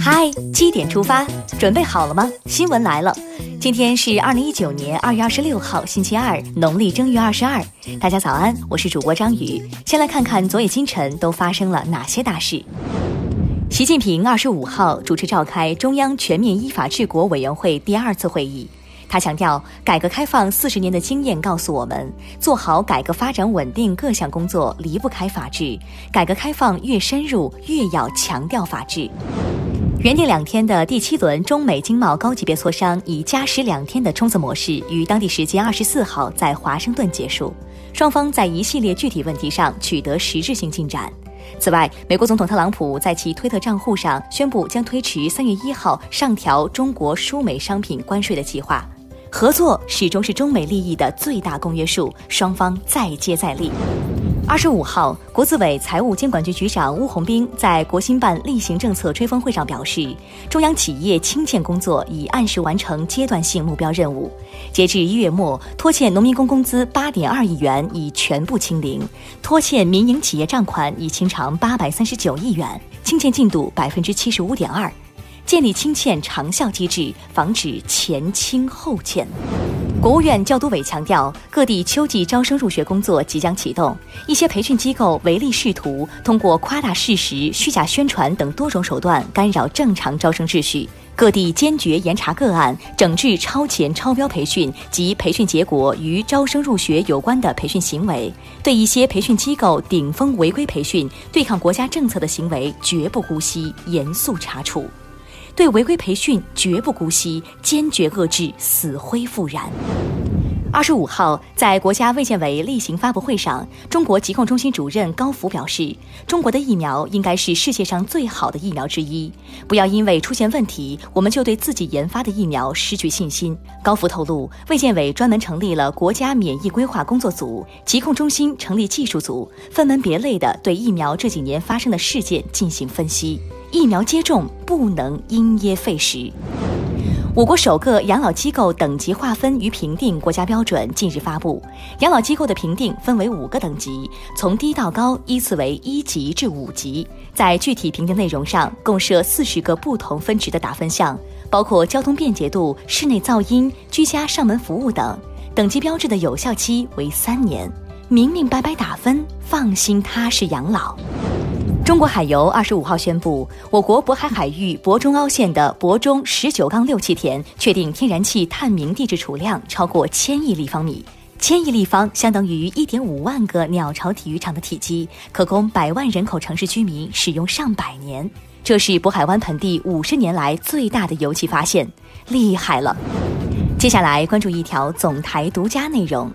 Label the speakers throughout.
Speaker 1: 嗨，七点出发，准备好了吗？新闻来了，今天是二零一九年二月二十六号，星期二，农历正月二十二。大家早安，我是主播张宇。先来看看昨夜今晨都发生了哪些大事。习近平二十五号主持召开中央全面依法治国委员会第二次会议。他强调，改革开放四十年的经验告诉我们，做好改革发展稳定各项工作离不开法治。改革开放越深入，越要强调法治。原定两天的第七轮中美经贸高级别磋商，以加时两天的冲刺模式，于当地时间二十四号在华盛顿结束。双方在一系列具体问题上取得实质性进展。此外，美国总统特朗普在其推特账户上宣布将推迟三月一号上调中国输美商品关税的计划。合作始终是中美利益的最大公约数，双方再接再厉。二十五号，国资委财务监管局局长邬宏斌在国新办例行政策吹风会上表示，中央企业清欠工作已按时完成阶段性目标任务。截至一月末，拖欠农民工工资八点二亿元已全部清零，拖欠民营企业账款已清偿八百三十九亿元，清欠进度百分之七十五点二。建立清欠长效机制，防止前清后欠。国务院教督委强调，各地秋季招生入学工作即将启动，一些培训机构唯利是图，通过夸大事实、虚假宣传等多种手段干扰正常招生秩序。各地坚决严查个案，整治超前超标培训及培训结果与招生入学有关的培训行为。对一些培训机构顶风违规培训、对抗国家政策的行为，绝不姑息，严肃查处。对违规培训绝不姑息，坚决遏制死灰复燃。二十五号，在国家卫健委例行发布会上，中国疾控中心主任高福表示，中国的疫苗应该是世界上最好的疫苗之一，不要因为出现问题，我们就对自己研发的疫苗失去信心。高福透露，卫健委专门成立了国家免疫规划工作组，疾控中心成立技术组，分门别类地对疫苗这几年发生的事件进行分析。疫苗接种不能因噎废食。我国首个养老机构等级划分与评定国家标准近日发布，养老机构的评定分为五个等级，从低到高依次为一级至五级。在具体评定内容上，共设四十个不同分值的打分项，包括交通便捷度、室内噪音、居家上门服务等。等级标志的有效期为三年，明明白白打分，放心踏实养老。中国海油二十五号宣布，我国渤海海域渤中凹陷的渤中十九杠六气田确定天然气探明地质储量超过千亿立方米，千亿立方相当于一点五万个鸟巢体育场的体积，可供百万人口城市居民使用上百年。这是渤海湾盆地五十年来最大的油气发现，厉害了！接下来关注一条总台独家内容。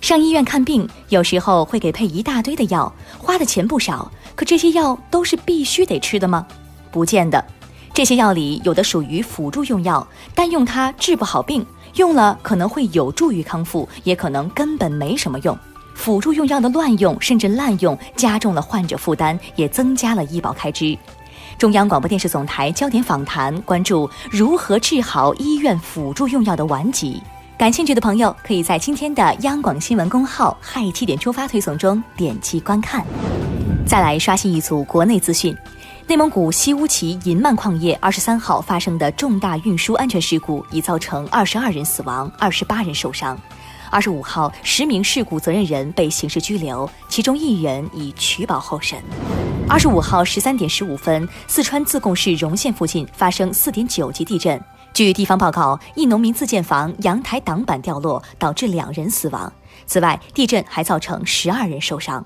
Speaker 1: 上医院看病，有时候会给配一大堆的药，花的钱不少。可这些药都是必须得吃的吗？不见得。这些药里有的属于辅助用药，单用它治不好病，用了可能会有助于康复，也可能根本没什么用。辅助用药的乱用甚至滥用，加重了患者负担，也增加了医保开支。中央广播电视总台焦点访谈关注如何治好医院辅助用药的顽疾。感兴趣的朋友可以在今天的央广新闻公号“嗨七点出发”推送中点击观看。再来刷新一组国内资讯：内蒙古西乌旗银曼矿业二十三号发生的重大运输安全事故，已造成二十二人死亡，二十八人受伤。二十五号，十名事故责任人被刑事拘留，其中一人已取保候审。二十五号十三点十五分，四川自贡市荣县附近发生四点九级地震。据地方报告，一农民自建房阳台挡板掉落，导致两人死亡。此外，地震还造成十二人受伤。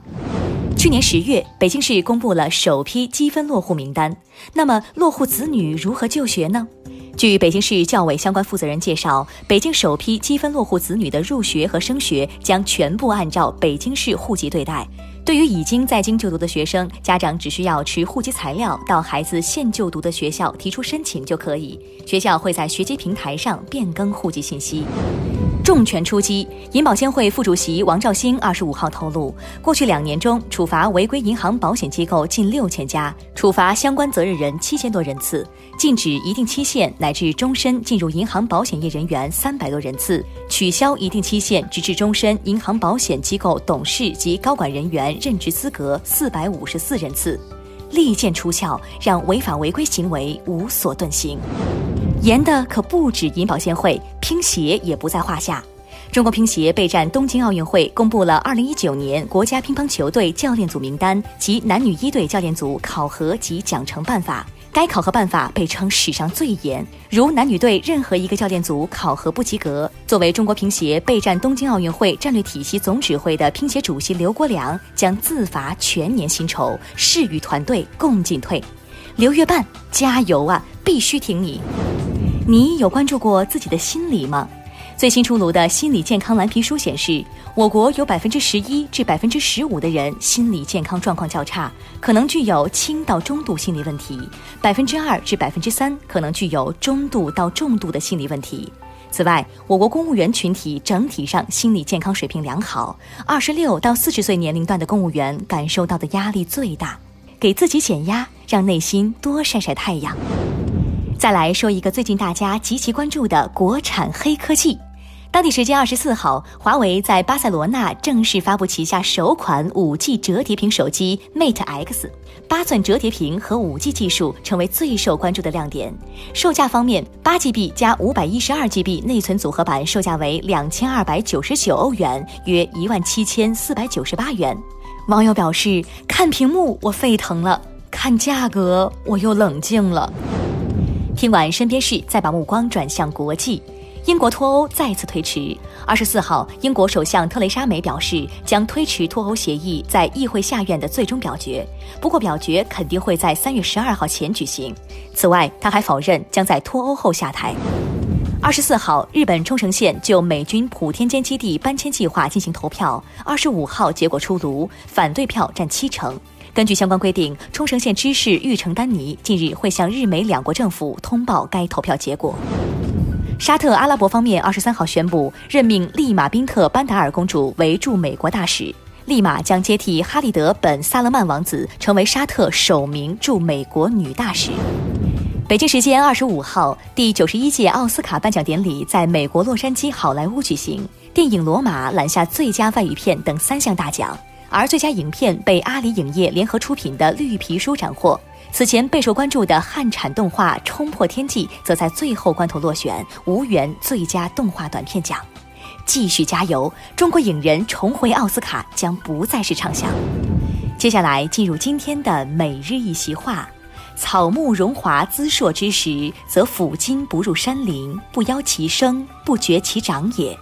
Speaker 1: 去年十月，北京市公布了首批积分落户名单。那么，落户子女如何就学呢？据北京市教委相关负责人介绍，北京首批积分落户子女的入学和升学将全部按照北京市户籍对待。对于已经在京就读的学生，家长只需要持户籍材料到孩子现就读的学校提出申请就可以，学校会在学籍平台上变更户籍信息。重拳出击，银保监会副主席王兆兴二十五号透露，过去两年中处罚违规银行保险机构近六千家，处罚相关责任人七千多人次，禁止一定期限乃至终身进入银行保险业人员三百多人次，取消一定期限直至终身银行保险机构董事及高管人员任职资格四百五十四人次。利剑出鞘，让违法违规行为无所遁形。严的可不止银保监会，乒协也不在话下。中国乒协备战东京奥运会，公布了2019年国家乒乓球队教练组名单及男女一队教练组考核及奖惩办法。该考核办法被称史上最严，如男女队任何一个教练组考核不及格，作为中国乒协备战东京奥运会战略体系总指挥的乒协主席刘国梁将自罚全年薪酬，誓与团队共进退。刘月半，加油啊！必须挺你。你有关注过自己的心理吗？最新出炉的心理健康蓝皮书显示，我国有百分之十一至百分之十五的人心理健康状况较差，可能具有轻到中度心理问题；百分之二至百分之三可能具有中度到重度的心理问题。此外，我国公务员群体整体上心理健康水平良好，二十六到四十岁年龄段的公务员感受到的压力最大，给自己减压，让内心多晒晒太阳。再来说一个最近大家极其关注的国产黑科技。当地时间二十四号，华为在巴塞罗那正式发布旗下首款五 G 折叠屏手机 Mate X。八寸折叠屏和五 G 技术成为最受关注的亮点。售价方面，八 GB 加五百一十二 GB 内存组合版售价为两千二百九十九欧元，约一万七千四百九十八元。网友表示：看屏幕我沸腾了，看价格我又冷静了。听完身边事，再把目光转向国际。英国脱欧再次推迟。二十四号，英国首相特蕾莎梅表示将推迟脱欧协议在议会下院的最终表决，不过表决肯定会在三月十二号前举行。此外，他还否认将在脱欧后下台。二十四号，日本冲绳县就美军普天间基地搬迁计划进行投票。二十五号，结果出炉，反对票占七成。根据相关规定，冲绳县知事玉城丹尼近日会向日美两国政府通报该投票结果。沙特阿拉伯方面二十三号宣布任命利马宾特班达尔公主为驻美国大使，利马将接替哈利德本萨勒曼王子，成为沙特首名驻美国女大使。北京时间二十五号，第九十一届奥斯卡颁奖典礼在美国洛杉矶好莱坞举行，电影《罗马》揽下最佳外语片等三项大奖，而最佳影片被阿里影业联合出品的《绿皮书》斩获。此前备受关注的汉产动画《冲破天际》则在最后关头落选，无缘最佳动画短片奖。继续加油，中国影人重回奥斯卡将不再是畅想。接下来进入今天的每日一席话：草木荣华姿硕之时，则斧金不入山林，不邀其生，不绝其长也。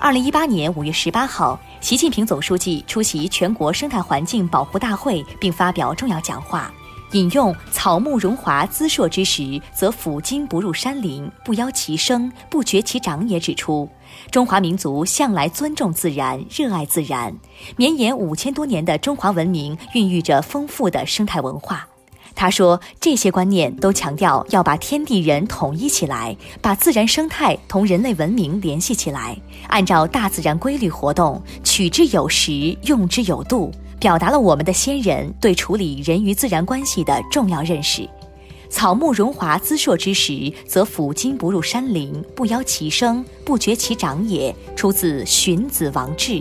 Speaker 1: 二零一八年五月十八号，习近平总书记出席全国生态环境保护大会，并发表重要讲话。引用“草木荣华滋硕之时，则斧金不入山林，不邀其生，不绝其长也”，指出中华民族向来尊重自然，热爱自然，绵延五千多年的中华文明孕育着丰富的生态文化。他说，这些观念都强调要把天地人统一起来，把自然生态同人类文明联系起来，按照大自然规律活动，取之有时，用之有度。表达了我们的先人对处理人与自然关系的重要认识。草木荣华姿硕之时，则斧金不入山林，不邀其生，不绝其长也。出自《荀子·王志》，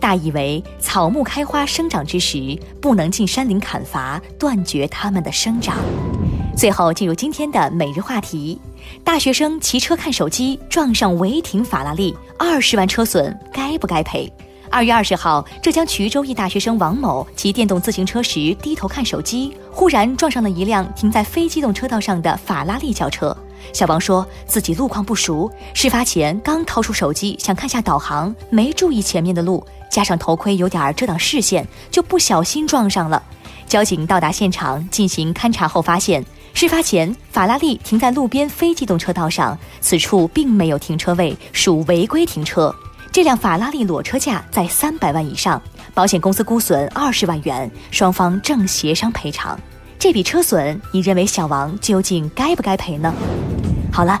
Speaker 1: 大意为：草木开花生长之时，不能进山林砍伐，断绝它们的生长。最后进入今天的每日话题：大学生骑车看手机撞上违停法拉利，二十万车损，该不该赔？二月二十号，浙江衢州一大学生王某骑电动自行车时低头看手机，忽然撞上了一辆停在非机动车道上的法拉利轿车。小王说自己路况不熟，事发前刚掏出手机想看下导航，没注意前面的路，加上头盔有点遮挡视线，就不小心撞上了。交警到达现场进行勘查后发现，事发前法拉利停在路边非机动车道上，此处并没有停车位，属违规停车。这辆法拉利裸车价在三百万以上，保险公司估损二十万元，双方正协商赔偿。这笔车损，你认为小王究竟该不该赔呢？好了，